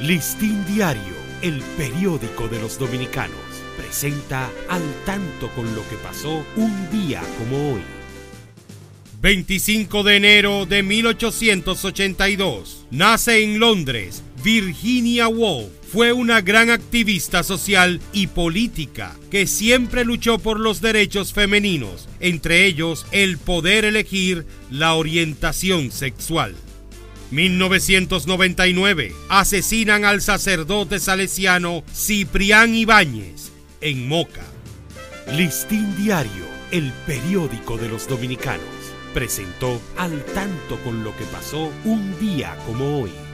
Listín Diario, el periódico de los dominicanos, presenta al tanto con lo que pasó un día como hoy. 25 de enero de 1882. Nace en Londres Virginia Woolf. Fue una gran activista social y política que siempre luchó por los derechos femeninos, entre ellos el poder elegir la orientación sexual. 1999. Asesinan al sacerdote salesiano Ciprián Ibáñez en Moca. Listín Diario, el periódico de los dominicanos, presentó al tanto con lo que pasó un día como hoy.